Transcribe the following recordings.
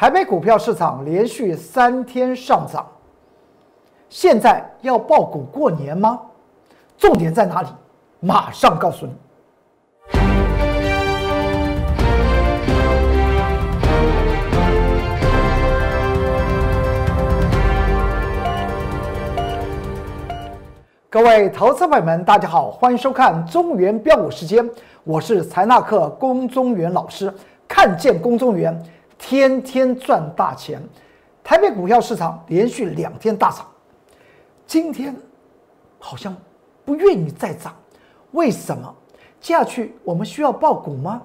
台北股票市场连续三天上涨，现在要爆股过年吗？重点在哪里？马上告诉你。各位投资朋友们，大家好，欢迎收看中原标股时间，我是财纳克龚中原老师，看见龚中原，天天赚大钱。台北股票市场连续两天大涨，今天好像不愿意再涨，为什么？接下去我们需要报股吗？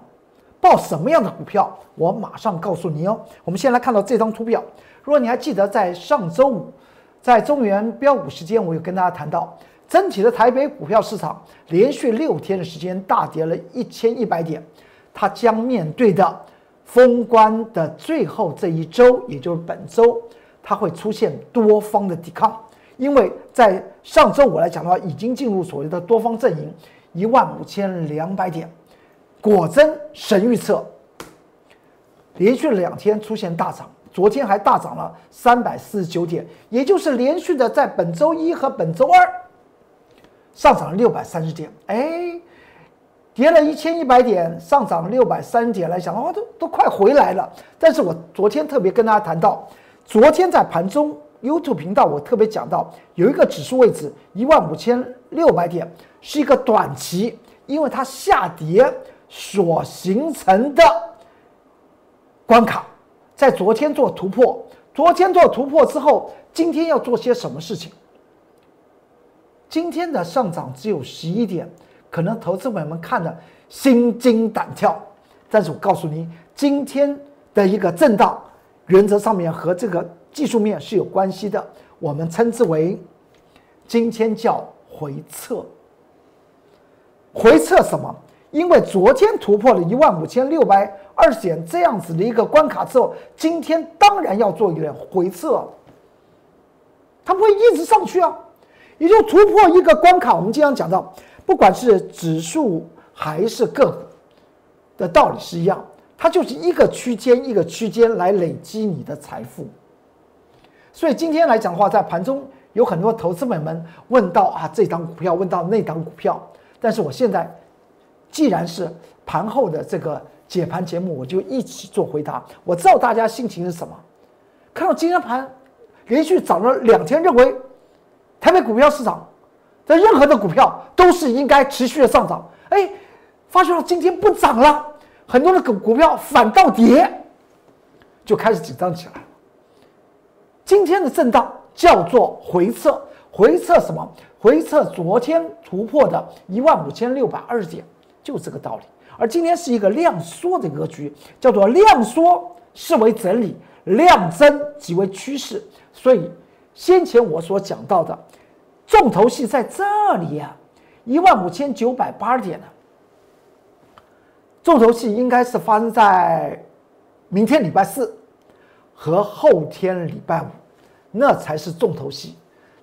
报什么样的股票？我马上告诉你哦。我们先来看到这张图表，如果你还记得，在上周五，在中原标股时间，我有跟大家谈到。整体的台北股票市场连续六天的时间大跌了一千一百点，它将面对的封关的最后这一周，也就是本周，它会出现多方的抵抗。因为在上周五来讲的话，已经进入所谓的多方阵营一万五千两百点，果真神预测，连续两天出现大涨，昨天还大涨了三百四十九点，也就是连续的在本周一和本周二。上涨了六百三十点，哎，跌了一千一百点，上涨六百三十点来讲的话，都都快回来了。但是我昨天特别跟大家谈到，昨天在盘中 YouTube 频道，我特别讲到有一个指数位置一万五千六百点是一个短期，因为它下跌所形成的关卡，在昨天做突破，昨天做突破之后，今天要做些什么事情？今天的上涨只有十一点，可能投资者们看的心惊胆跳。但是我告诉你，今天的一个震荡，原则上面和这个技术面是有关系的。我们称之为今天叫回撤。回撤什么？因为昨天突破了一万五千六百二十点这样子的一个关卡之后，今天当然要做一个回撤。它不会一直上去啊。也就突破一个关卡，我们经常讲到，不管是指数还是个股的道理是一样，它就是一个区间一个区间来累积你的财富。所以今天来讲的话，在盘中有很多投资者们问到啊，这档股票，问到那档股票，但是我现在既然是盘后的这个解盘节目，我就一起做回答。我知道大家心情是什么，看到今天盘连续涨了两天，认为。台北股票市场，在任何的股票都是应该持续的上涨。哎，发觉了今天不涨了，很多的股股票反倒跌，就开始紧张起来了。今天的震荡叫做回撤，回撤什么？回撤昨天突破的一万五千六百二十点，就这个道理。而今天是一个量缩的格局，叫做量缩视为整理，量增即为趋势。所以先前我所讲到的。重头戏在这里呀，一万五千九百八十点呢。重头戏应该是发生在明天礼拜四和后天礼拜五，那才是重头戏。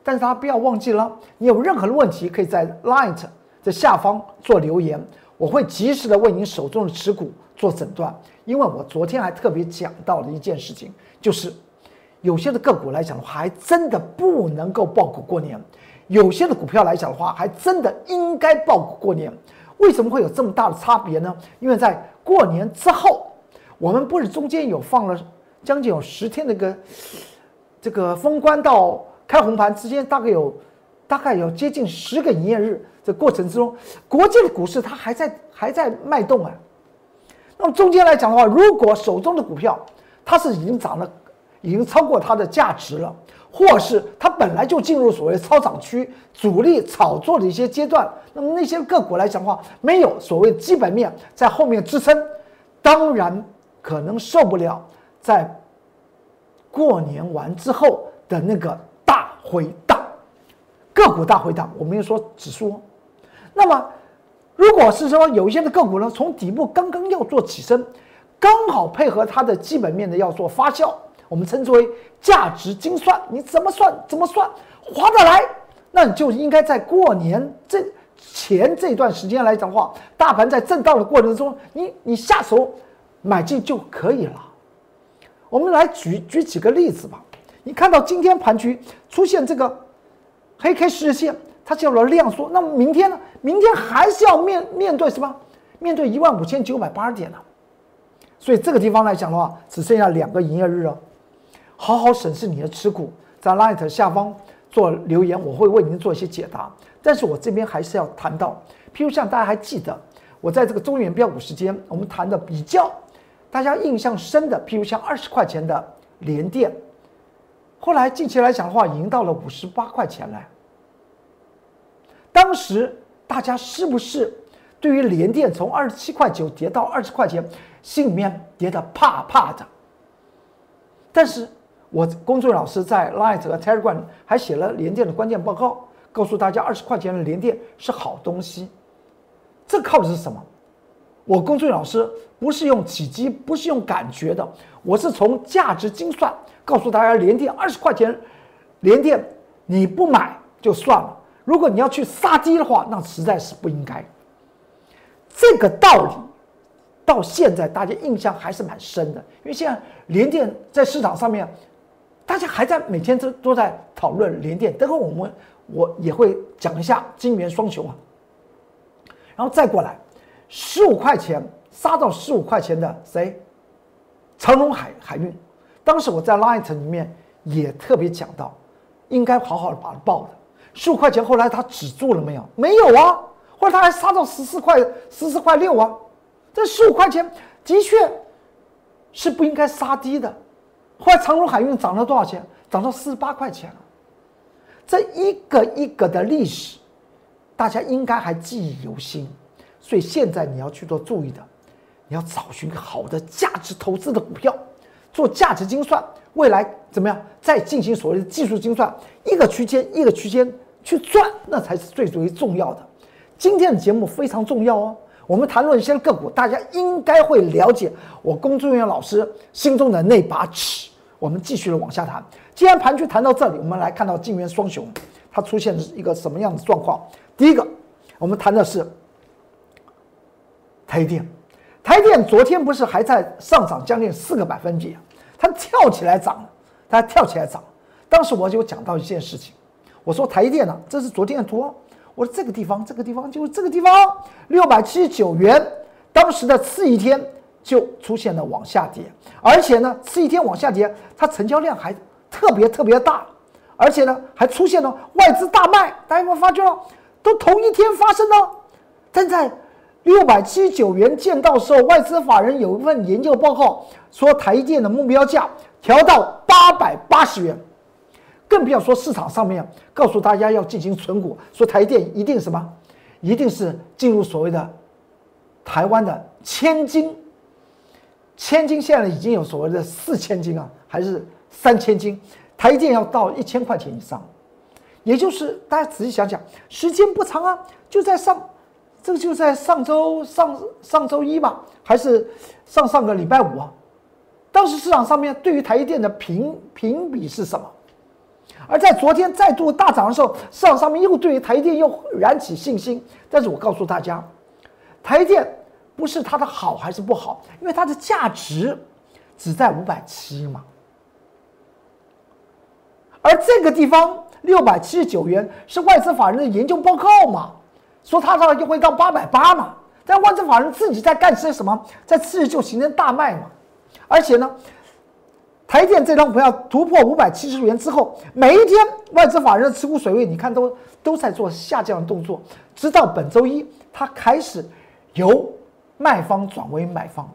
但是大家不要忘记了，你有任何的问题，可以在 Light 在下方做留言，我会及时的为您手中的持股做诊断。因为我昨天还特别讲到了一件事情，就是有些的个股来讲的话，还真的不能够爆股过年。有些的股票来讲的话，还真的应该报过年。为什么会有这么大的差别呢？因为在过年之后，我们不是中间有放了将近有十天的一个这个封关到开红盘之间，大概有大概有接近十个营业日。这过程之中，国际的股市它还在还在脉动啊。那么中间来讲的话，如果手中的股票它是已经涨了，已经超过它的价值了。或是它本来就进入所谓超涨区、主力炒作的一些阶段，那么那些个股来讲的话，没有所谓基本面在后面支撑，当然可能受不了在过年完之后的那个大回荡，个股大回荡，我没有说指数。那么，如果是说有一些的个股呢，从底部刚刚要做起身，刚好配合它的基本面的要做发酵。我们称之为价值精算，你怎么算怎么算划得来，那你就应该在过年这前这段时间来讲话，大盘在震荡的过程中，你你下手买进就可以了。我们来举举几个例子吧。你看到今天盘局出现这个黑 K 十日线，它叫做量缩。那么明天呢？明天还是要面面对什么？面对一万五千九百八十点呢？所以这个地方来讲的话，只剩下两个营业日了。好好审视你的持股，在 Light 下方做留言，我会为您做一些解答。但是我这边还是要谈到，譬如像大家还记得，我在这个中原标股时间，我们谈的比较大家印象深的，譬如像二十块钱的联电，后来近期来讲的话，已经到了五十八块钱了。当时大家是不是对于联电从二十七块九跌到二十块钱，心里面跌得怕怕的？但是我公众老师在 Light 和 Telegram 还写了联电的关键报告。告诉大家，二十块钱的联电是好东西。这靠的是什么？我公孙老师不是用体积，不是用感觉的，我是从价值精算告诉大家，联电二十块钱，联电你不买就算了。如果你要去杀低的话，那实在是不应该。这个道理到现在大家印象还是蛮深的，因为现在联电在市场上面，大家还在每天都都在讨论连电。等会我们。我也会讲一下金元双雄啊，然后再过来，十五块钱杀到十五块钱的谁？长荣海海运，当时我在 Light 里面也特别讲到，应该好好的把它报的。十五块钱后来它止住了没有？没有啊，后来它还杀到十四块、十四块六啊。这十五块钱的确是不应该杀低的。后来长荣海运涨了多少钱？涨到四十八块钱了。这一个一个的历史，大家应该还记忆犹新，所以现在你要去做注意的，你要找寻好的价值投资的股票，做价值精算，未来怎么样？再进行所谓的技术精算，一个区间一个区间去赚，那才是最最重要的。今天的节目非常重要哦，我们谈论一些个股，大家应该会了解我龚志远老师心中的那把尺。我们继续的往下谈。既然盘局谈到这里，我们来看到金元双雄，它出现的是一个什么样的状况？第一个，我们谈的是台电。台电昨天不是还在上涨将近四个百分比，它跳起来涨，它跳起来涨。当时我就讲到一件事情，我说台电呢，这是昨天的图，我说这个地方，这个地方就是这个地方，六百七十九元，当时的次一天就出现了往下跌，而且呢，这一天往下跌，它成交量还。特别特别大，而且呢，还出现了外资大卖。大家有没有发觉？都同一天发生的。但在六百七十九元见到时候，外资法人有一份研究报告说，台电的目标价调到八百八十元。更不要说市场上面告诉大家要进行存股，说台电一定什么，一定是进入所谓的台湾的千金。千金现在已经有所谓的四千金啊，还是？三千斤，台电要到一千块钱以上，也就是大家仔细想想，时间不长啊，就在上，这个就在上周上上周一吧，还是上上个礼拜五啊？当时市场上面对于台电的评评比是什么？而在昨天再度大涨的时候，市场上面又对于台电又燃起信心。但是我告诉大家，台电不是它的好还是不好，因为它的价值只在五百七嘛。而这个地方六百七十九元是外资法人的研究报告嘛？说它到就会到八百八嘛？但外资法人自己在干些什么？在次日就形成大卖嘛？而且呢，台电这张股票突破五百七十元之后，每一天外资法人的持股水位，你看都都在做下降的动作，直到本周一，它开始由卖方转为买方。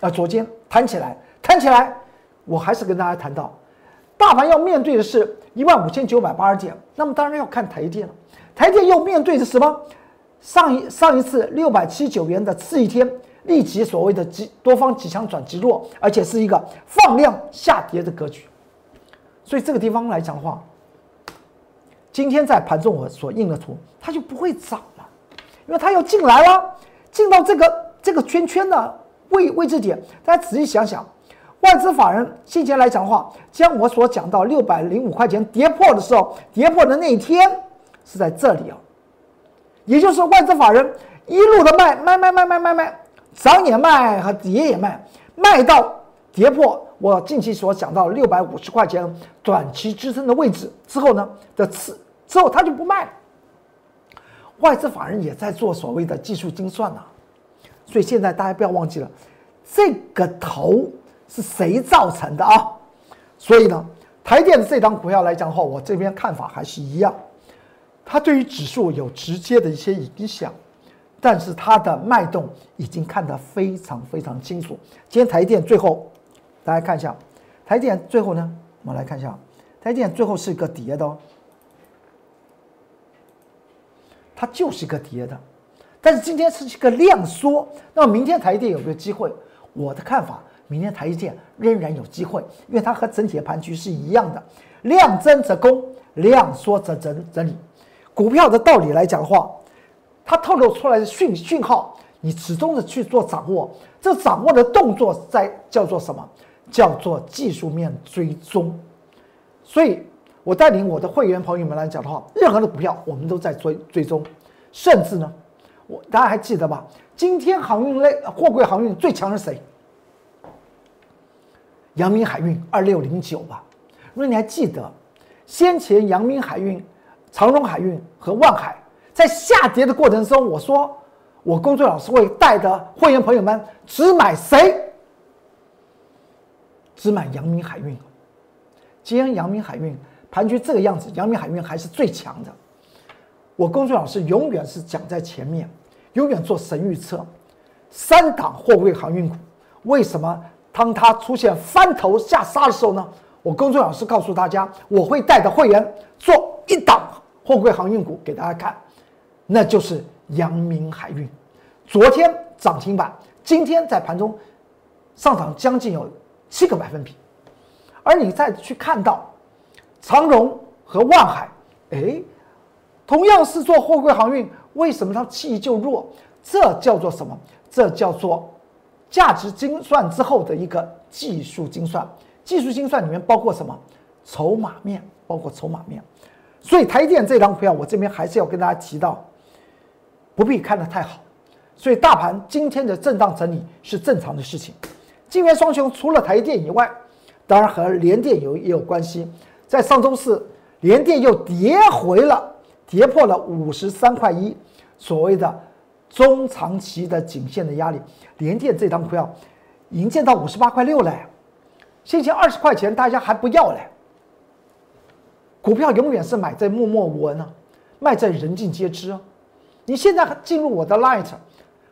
啊，昨天弹起来，弹起来，我还是跟大家谈到。大盘要面对的是一万五千九百八十点，那么当然要看台电了。台电又面对着什么？上一上一次六百七九元的次一天，立即所谓的极多方极强转极弱，而且是一个放量下跌的格局。所以这个地方来讲的话，今天在盘中我所印的图，它就不会涨了，因为它要进来了，进到这个这个圈圈的位位置点。大家仔细想想。外资法人先前来讲的话，将我所讲到六百零五块钱跌破的时候，跌破的那一天是在这里啊，也就是外资法人一路的卖卖卖卖卖卖卖，涨也卖和跌也卖，卖到跌破我近期所讲到六百五十块钱短期支撑的位置之后呢的次之后，他就不卖了。外资法人也在做所谓的技术精算呐，所以现在大家不要忘记了，这个头是谁造成的啊？所以呢，台电的这张股票来讲的话，我这边看法还是一样，它对于指数有直接的一些影响。但是它的脉动已经看得非常非常清楚。今天台电最后，大家看一下，台电最后呢，我们来看一下，台电最后是一个跌的哦，它就是一个跌的。但是今天是一个量缩，那么明天台积电有没有机会？我的看法，明天台积电仍然有机会，因为它和整体的盘局是一样的，量增则攻，量缩则整整理。股票的道理来讲的话。它透露出来的讯讯号，你始终的去做掌握，这掌握的动作在叫做什么？叫做技术面追踪。所以，我带领我的会员朋友们来讲的话，任何的股票我们都在追追踪，甚至呢，大家还记得吧？今天航运类货柜航运最强是谁？阳明海运二六零九吧。如果你还记得，先前阳明海运、长荣海运和万海。在下跌的过程中，我说我工作老师会带的会员朋友们只买谁？只买阳明海运。今天阳明海运盘局这个样子，阳明海运还是最强的。我工作老师永远是讲在前面，永远做神预测。三档货柜航运股，为什么当它出现翻头下杀的时候呢？我工作老师告诉大家，我会带着会员做一档货柜航运股给大家看。那就是阳明海运，昨天涨停板，今天在盘中上涨将近有七个百分比，而你再去看到长荣和万海，哎，同样是做货柜航运，为什么它气就弱？这叫做什么？这叫做价值精算之后的一个技术精算。技术精算里面包括什么？筹码面，包括筹码面。所以台电这张股票，我这边还是要跟大家提到。不必看得太好，所以大盘今天的震荡整理是正常的事情。金元双雄除了台电以外，当然和联电有也有关系。在上周四，联电又跌回了，跌破了五十三块一，所谓的中长期的颈线的压力。联电这张股票已经见到五十八块六了，先前二十块钱大家还不要嘞。股票永远是买在默默无闻啊，卖在人尽皆知啊。你现在进入我的 Light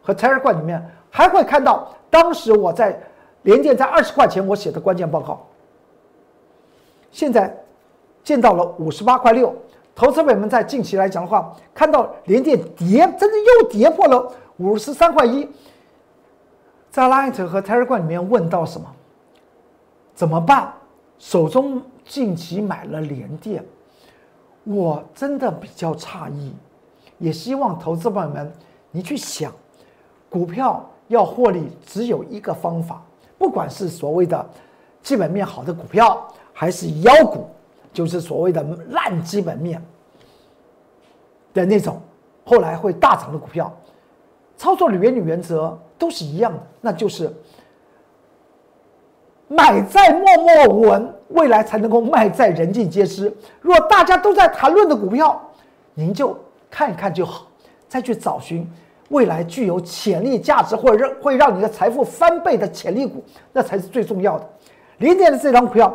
和 t e r r g r a 里面，还会看到当时我在联电在二十块钱我写的关键报告。现在见到了五十八块六，投资者们在近期来讲的话，看到联电跌，真的又跌破了五十三块一，在 Light 和 Telegram 里面问到什么？怎么办？手中近期买了联电，我真的比较诧异。也希望投资朋友们，你去想，股票要获利只有一个方法，不管是所谓的基本面好的股票，还是妖股，就是所谓的烂基本面的那种，后来会大涨的股票，操作的原理原则都是一样的，那就是买在默默无闻，未来才能够卖在人尽皆知。如果大家都在谈论的股票，您就。看一看就好，再去找寻未来具有潜力价值或者让会让你的财富翻倍的潜力股，那才是最重要的。零点的这张股票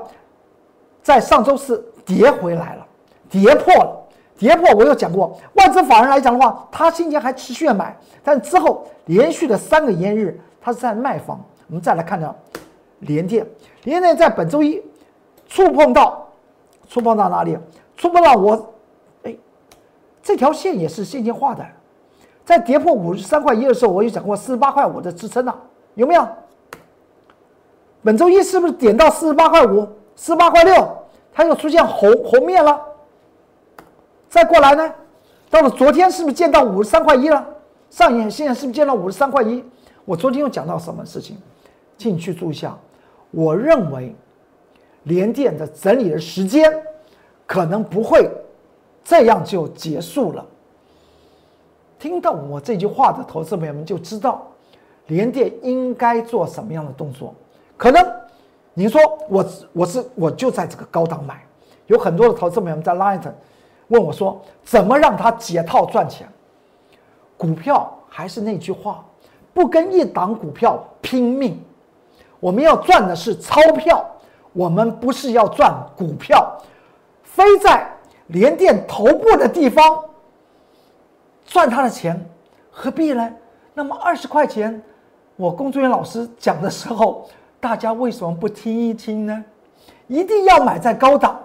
在上周四跌回来了，跌破了，跌破。我有讲过，外资法人来讲的话，他今天还持续买，但之后连续的三个烟日，他是在卖方。我们再来看到联电，联电在本周一触碰到，触碰到哪里？触碰到我。哎这条线也是线性画的，在跌破五十三块一的时候，我有讲过四十八块五的支撑了，有没有？本周一是不是点到四十八块五、十八块六，它又出现红红面了？再过来呢，到了昨天是不是见到五十三块一了？上影线是不是见到五十三块一？我昨天又讲到什么事情？请去注意一下，我认为连电的整理的时间可能不会。这样就结束了。听到我这句话的投资朋友们就知道，联电应该做什么样的动作。可能你说我我是我就在这个高档买，有很多的投资朋友在 Line 问我说，怎么让他解套赚钱？股票还是那句话，不跟一档股票拼命，我们要赚的是钞票，我们不是要赚股票，非在连电头部的地方赚他的钱，何必呢？那么二十块钱，我工作人员老师讲的时候。大家为什么不听一听呢？一定要买在高档，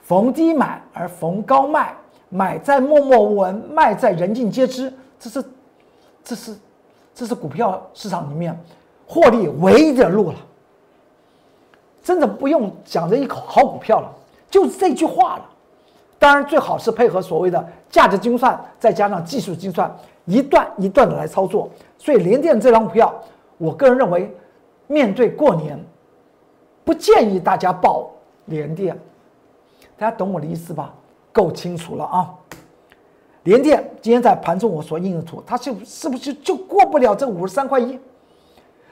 逢低买而逢高卖，买在默默无闻，卖在人尽皆知。这是，这是，这是股票市场里面获利唯一的路了。真的不用讲这一口好股票了，就是这句话了。当然，最好是配合所谓的价值精算，再加上技术精算，一段一段的来操作。所以，联电这张股票，我个人认为。面对过年，不建议大家报联电，大家懂我的意思吧？够清楚了啊！联电今天在盘中我所印的图，它就是不是就过不了这五十三块一？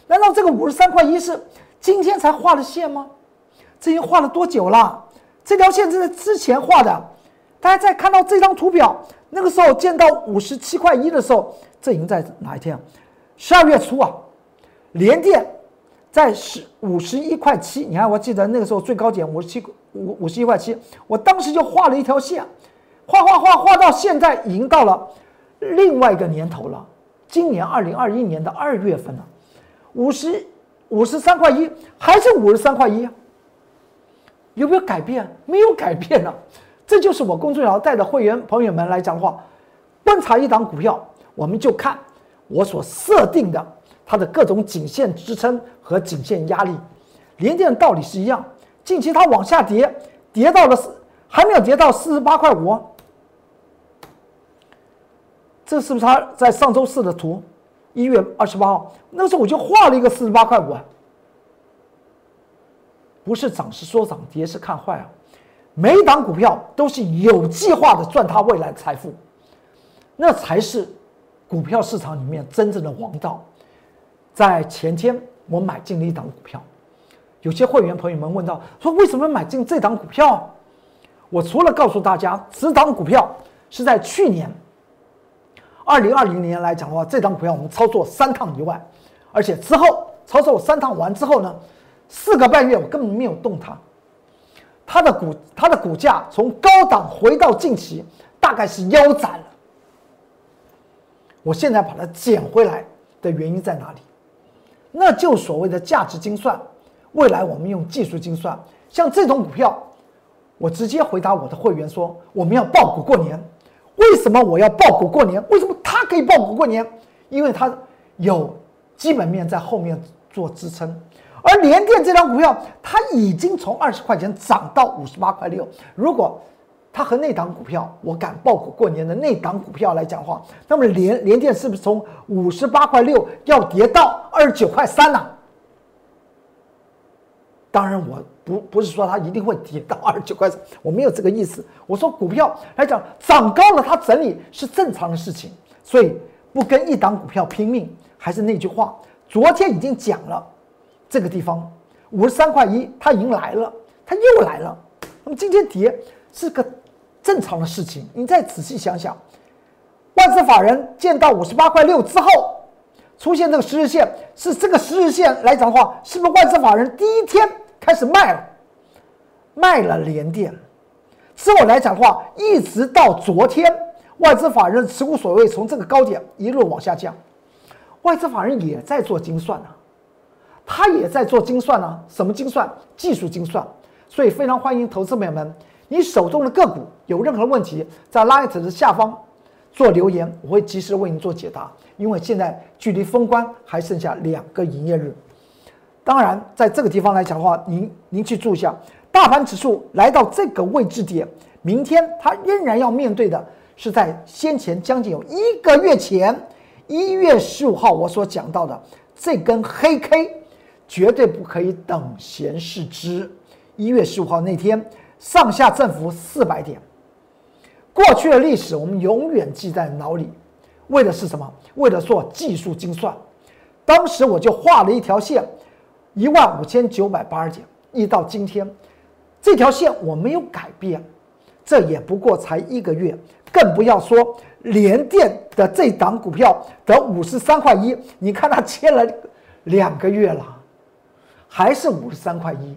难道这个五十三块一是今天才画的线吗？这已经画了多久了？这条线是在之前画的。大家在看到这张图表，那个时候见到五十七块一的时候，这已经在哪一天？十二月初啊，联电。在十五十一块七，你看，我记得那个时候最高点五十七五五十一块七，我当时就画了一条线，画画画画到现在已经到了另外一个年头了，今年二零二一年的二月份了，五十五十三块一还是五十三块一，有没有改变？没有改变呢，这就是我公众号带的会员朋友们来讲的话，观察一档股票，我们就看我所设定的。它的各种颈线支撑和颈线压力，连电道理是一样。近期它往下跌，跌到了四，还没有跌到四十八块五。这是不是它在上周四的图？一月二十八号，那时候我就画了一个四十八块五啊。不是涨是说涨，跌是看坏啊。每一档股票都是有计划的赚它未来财富，那才是股票市场里面真正的王道。在前天，我买进了一档股票，有些会员朋友们问到说：“为什么买进这档股票？”我除了告诉大家，此档股票是在去年二零二零年来讲的话，这档股票我们操作三趟以外，而且之后操作三趟完之后呢，四个半月我根本没有动它，它的股它的股价从高档回到近期大概是腰斩了，我现在把它捡回来的原因在哪里？那就所谓的价值精算，未来我们用技术精算，像这种股票，我直接回答我的会员说，我们要爆股过年。为什么我要爆股过年？为什么它可以爆股过年？因为它有基本面在后面做支撑，而联电这张股票，它已经从二十块钱涨到五十八块六。如果它和那档股票，我敢爆股过年的那档股票来讲话，那么联联电是不是从五十八块六要跌到二十九块三呢？当然，我不不是说它一定会跌到二十九块三，我没有这个意思。我说股票来讲，涨高了它整理是正常的事情，所以不跟一档股票拼命。还是那句话，昨天已经讲了，这个地方五十三块一，它已经来了，它又来了。那么今天跌是个。正常的事情，你再仔细想想，外资法人见到五十八块六之后，出现这个十日线，是这个十日线来讲的话，是不是外资法人第一天开始卖了，卖了连电，之后来讲的话，一直到昨天，外资法人持股所谓从这个高点一路往下降，外资法人也在做精算啊，他也在做精算啊，什么精算？技术精算，所以非常欢迎投资朋友们。你手中的个股有任何问题，在 Light 的下方做留言，我会及时为您做解答。因为现在距离封关还剩下两个营业日。当然，在这个地方来讲的话，您您去注意一下，大盘指数来到这个位置点，明天它仍然要面对的是在先前将近有一个月前，一月十五号我所讲到的这根黑 K，绝对不可以等闲视之。一月十五号那天。上下振幅四百点，过去的历史我们永远记在脑里，为的是什么？为了做技术精算。当时我就画了一条线，一万五千九百八十点，一到今天，这条线我没有改变，这也不过才一个月，更不要说联电的这档股票的五十三块一，你看它 签了两个月了，还是五十三块一，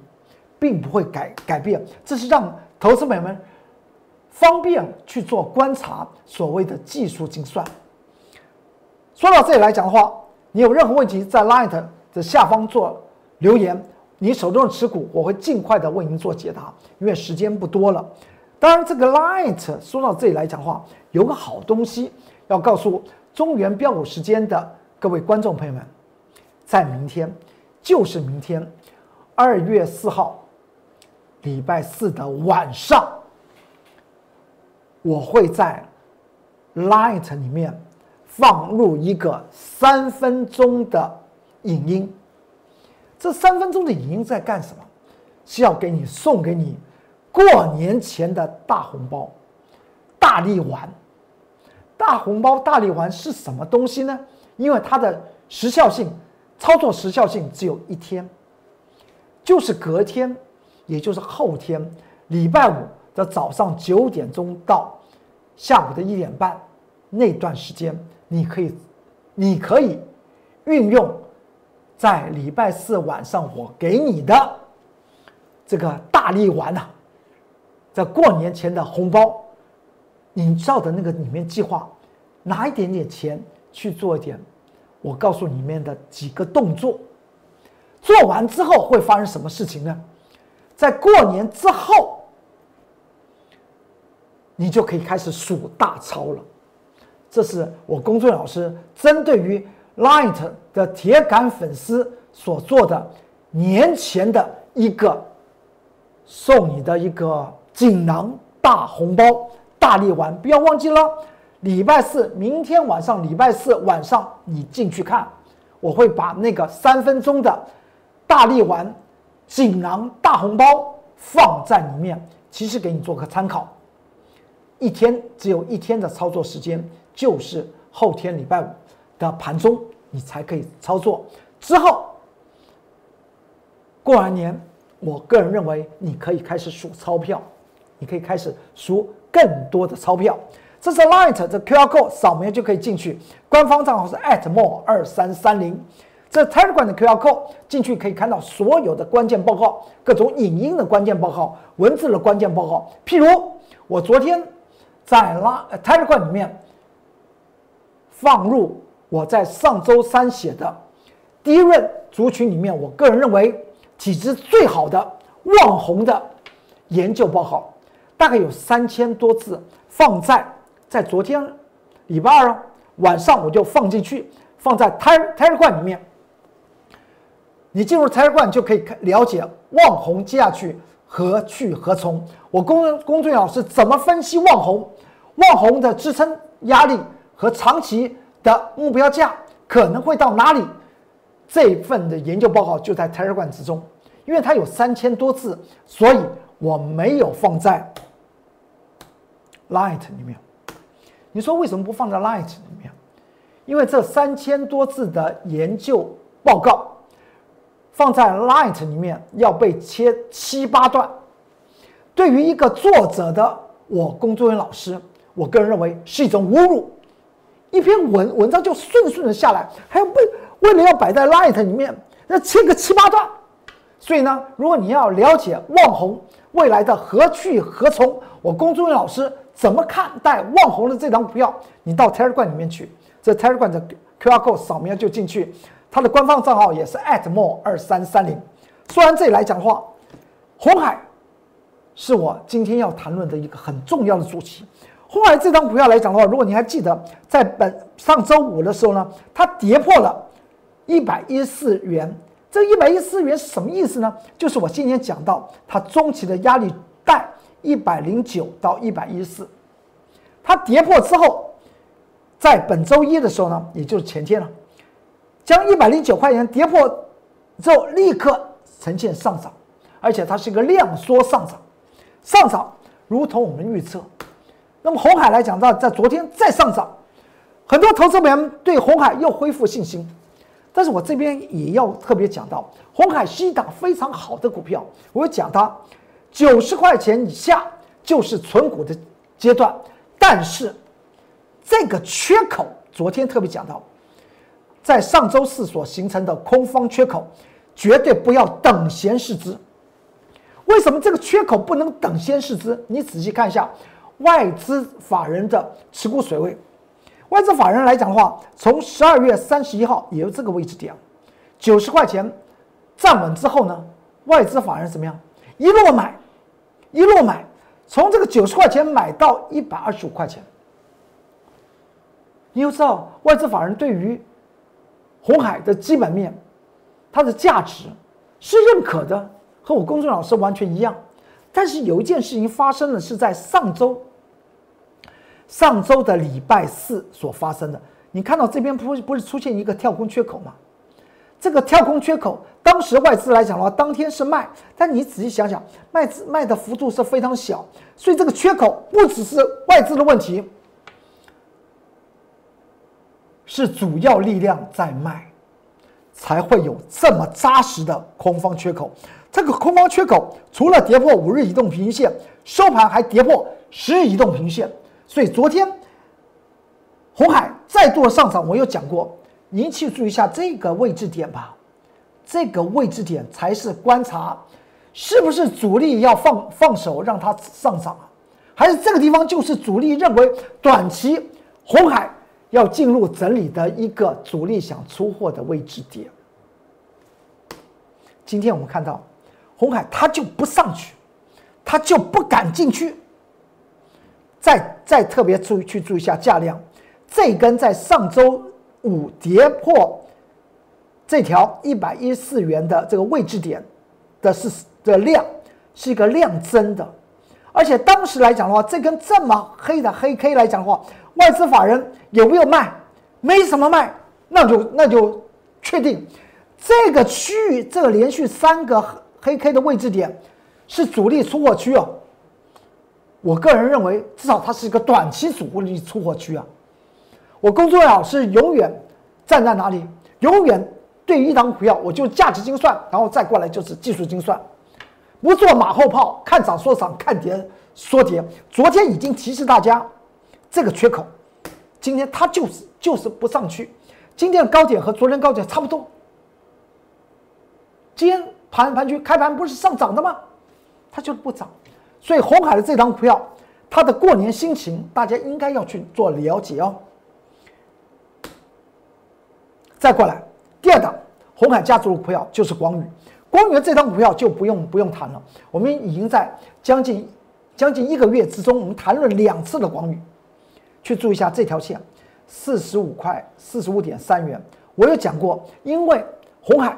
并不会改改变，这是让投资者们方便去做观察，所谓的技术精算。说到这里来讲的话，你有任何问题在 Light 的下方做留言，你手中的持股我会尽快的为您做解答，因为时间不多了。当然，这个 Light 说到这里来讲的话，有个好东西要告诉中原标股时间的各位观众朋友们，在明天，就是明天，二月四号，礼拜四的晚上，我会在 Light 里面。放入一个三分钟的影音，这三分钟的影音在干什么？是要给你送给你过年前的大红包、大力丸。大红包、大力丸是什么东西呢？因为它的时效性、操作时效性只有一天，就是隔天，也就是后天，礼拜五的早上九点钟到下午的一点半那段时间。你可以，你可以运用在礼拜四晚上我给你的这个大力丸呐，在过年前的红包，你照的那个里面计划，拿一点点钱去做一点，我告诉里面的几个动作，做完之后会发生什么事情呢？在过年之后，你就可以开始数大钞了。这是我工作老师针对于 Light 的铁杆粉丝所做的年前的一个送你的一个锦囊大红包大力丸，不要忘记了，礼拜四明天晚上，礼拜四晚上你进去看，我会把那个三分钟的大力丸锦囊大红包放在里面，其实给你做个参考，一天只有一天的操作时间。就是后天礼拜五的盘中，你才可以操作。之后过完年，我个人认为你可以开始数钞票，你可以开始数更多的钞票。这是 Light 的 QR code，扫描就可以进去。官方账号是 @more 二三三零。这 Telegram 的 QR code 进去可以看到所有的关键报告，各种影音的关键报告、文字的关键报告。譬如我昨天在拉 Telegram 里面。放入我在上周三写的第一润族群里面，我个人认为体质最好的网红的研究报告，大概有三千多字，放在在昨天礼拜二晚上我就放进去，放在胎胎罐里面。你进入胎罐就可以了解望红接下去何去何从。我公公众老师怎么分析望红？望红的支撑压力。和长期的目标价可能会到哪里？这份的研究报告就在 Telegram 之中，因为它有三千多字，所以我没有放在 Light 里面。你说为什么不放在 Light 里面？因为这三千多字的研究报告放在 Light 里面要被切七八段，对于一个作者的我工作人老师，我个人认为是一种侮辱。一篇文文章就顺顺的下来，还要被为了要摆在 Light 里面，要切个七八段。所以呢，如果你要了解旺红未来的何去何从，我公众人老师怎么看待旺红的这张股票，你到 Telegram 里面去，这 Telegram 的 QR code 扫描就进去，它的官方账号也是 @more 二三三零。说完这里来讲的话，红海是我今天要谈论的一个很重要的主题。红海这张股票来讲的话，如果你还记得，在本上周五的时候呢，它跌破了一百一十四元。这一百一十四元是什么意思呢？就是我今天讲到它中期的压力带一百零九到一百一十四，它跌破之后，在本周一的时候呢，也就是前天了，将一百零九块钱跌破之后，立刻呈现上涨，而且它是一个量缩上涨，上涨如同我们预测。那么红海来讲，到在昨天再上涨，很多投资人对红海又恢复信心。但是我这边也要特别讲到，红海是一档非常好的股票，我讲它九十块钱以下就是存股的阶段，但是这个缺口，昨天特别讲到，在上周四所形成的空方缺口，绝对不要等闲视之。为什么这个缺口不能等闲视之？你仔细看一下外资法人的持股水位。外资法人来讲的话，从十二月三十一号也有这个位置点，九十块钱站稳之后呢，外资法人怎么样？一路买，一路买，从这个九十块钱买到一百二十五块钱。你要知道，外资法人对于红海的基本面，它的价值是认可的。和我公众老师完全一样，但是有一件事情发生的是在上周，上周的礼拜四所发生的。你看到这边不不是出现一个跳空缺口吗？这个跳空缺口，当时外资来讲的话，当天是卖，但你仔细想想，卖卖的幅度是非常小，所以这个缺口不只是外资的问题，是主要力量在卖，才会有这么扎实的空方缺口。这个空方缺口除了跌破五日移动平均线，收盘还跌破十日移动平均线，所以昨天红海再度上涨。我有讲过，您去注意一下这个位置点吧，这个位置点才是观察是不是主力要放放手让它上涨，还是这个地方就是主力认为短期红海要进入整理的一个主力想出货的位置点。今天我们看到。红海它就不上去，它就不敢进去。再再特别注意去注意一下价量，这根在上周五跌破这条一百一十四元的这个位置点的是的量是一个量增的，而且当时来讲的话，这根这么黑的黑 K 来讲的话，外资法人有没有卖？没什么卖，那就那就确定这个区域这个连续三个。黑 K 的位置点是主力出货区哦，我个人认为至少它是一个短期主力出货区啊。我工作老师永远站在哪里？永远对于一档股票，我就价值精算，然后再过来就是技术精算，不做马后炮，看涨说涨，看跌说跌。昨天已经提示大家这个缺口，今天它就是就是不上去。今天的高点和昨天高点差不多，今天。盘盘区开盘不是上涨的吗？它就是不涨，所以红海的这张股票，它的过年心情，大家应该要去做了解哦。再过来，第二档红海家族的股票就是广宇，光宇的这张股票就不用不用谈了。我们已经在将近将近一个月之中，我们谈论两次的广宇，去注意一下这条线，四十五块四十五点三元。我有讲过，因为红海。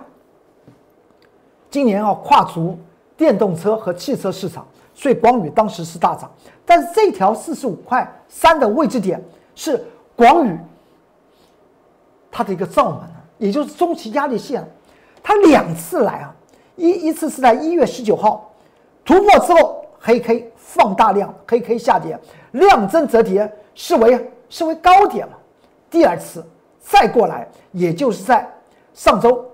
今年要跨足电动车和汽车市场，所以广宇当时是大涨。但是这条四十五块三的位置点是广宇它的一个罩门也就是中期压力线。它两次来啊，一一次是在一月十九号突破之后，黑 K 放大量，黑 K 下跌，量增折叠，视为视为高点嘛。第二次再过来，也就是在上周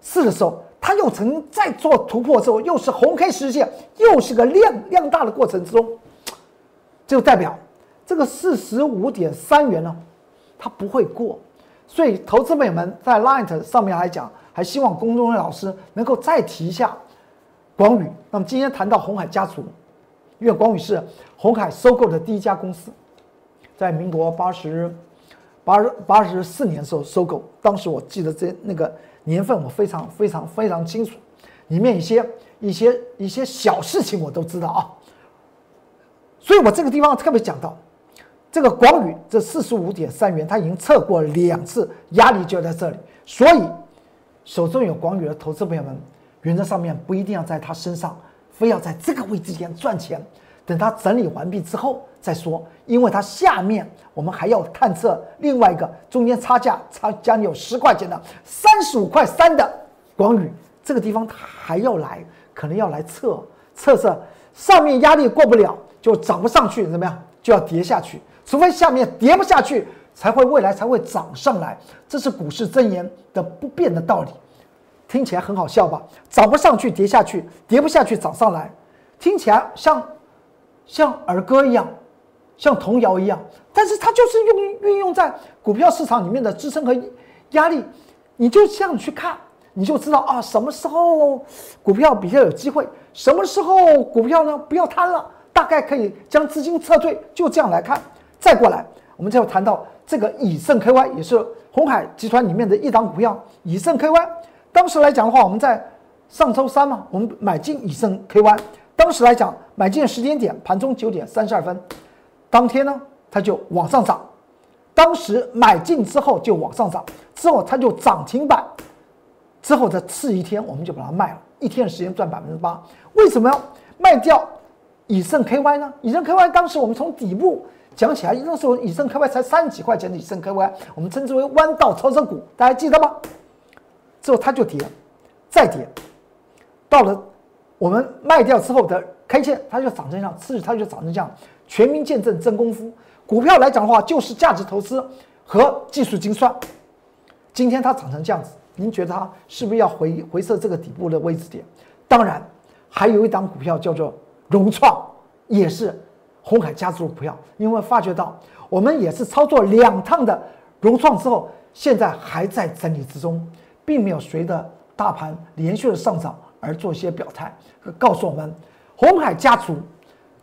四的时候。它又曾再做突破之后，又是红 K 实现，又是个量量大的过程之中，就代表这个四十五点三元呢，它不会过。所以，投资朋友们在 Light 上面来讲，还希望公众老师能够再提一下广宇。那么今天谈到红海家族，因为广宇是红海收购的第一家公司，在民国八十八八十四年时候收购，当时我记得这那个。年份我非常非常非常清楚，里面一些一些一些小事情我都知道啊，所以我这个地方特别讲到，这个广宇这四十五点三元，它已经测过两次压力就在这里，所以手中有广宇的投资朋友们，原则上面不一定要在他身上，非要在这个位置间赚钱。等它整理完毕之后再说，因为它下面我们还要探测另外一个中间差价差将近有十块钱的三十五块三的广宇，这个地方它还要来，可能要来测测测上面压力过不了就涨不上去，怎么样？就要跌下去，除非下面跌不下去，才会未来才会涨上来，这是股市真言的不变的道理。听起来很好笑吧？涨不上去跌下去，跌不下去涨上来，听起来像像儿歌一样，像童谣一样。但是它就是用运用在股票市场里面的支撑和压力，你就这样去看，你就知道啊，什么时候股票比较有机会，什么时候股票呢不要贪了，大概可以将资金撤退，就这样来看。再过来，我们就要谈到这个以盛 KY，也是红海集团里面的一档股票，以盛 KY。当时来讲的话，我们在上周三嘛，我们买进以盛 KY。当时来讲，买进的时间点盘中九点三十二分，当天呢它就往上涨。当时买进之后就往上涨，之后它就涨停板，之后的次一天我们就把它卖了，一天的时间赚百分之八。为什么要卖掉以盛 KY 呢？以盛 KY 当时我们从底部讲起来，那时候以盛 KY 才三十几块钱的以盛 KY，我们称之为弯道超车股，大家记得吗？之后它就跌，再跌，到了我们卖掉之后的 K 线，它就涨成这样，次日它就涨成这样。全民见证真功夫，股票来讲的话，就是价值投资和技术精算。今天它涨成这样子，您觉得它是不是要回回撤这个底部的位置点？当然，还有一档股票叫做融创，也是红海家族股票。因为发觉到我们也是操作两趟的融创之后，现在还在整理之中。并没有随着大盘连续的上涨而做一些表态，告诉我们，红海家族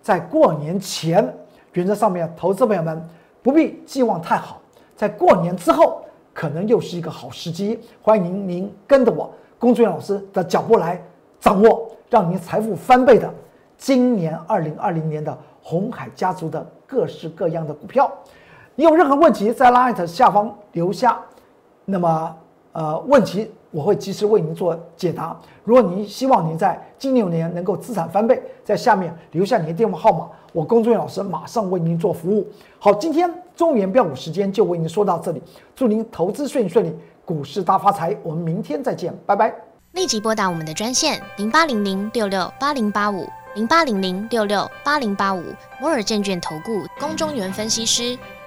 在过年前原则上面，投资朋友们不必寄望太好，在过年之后可能又是一个好时机。欢迎您跟着我龚俊老师的脚步来掌握，让您财富翻倍的今年二零二零年的红海家族的各式各样的股票。你有任何问题，在 Light 下方留下，那么。呃，问题我会及时为您做解答。如果您希望您在金牛年能够资产翻倍，在下面留下您的电话号码，我龚俊老师马上为您做服务。好，今天中原标股时间就为您说到这里，祝您投资顺顺利，股市大发财。我们明天再见，拜拜。立即拨打我们的专线零八零零六六八零八五零八零零六六八零八五摩尔证券投顾龚中原分析师。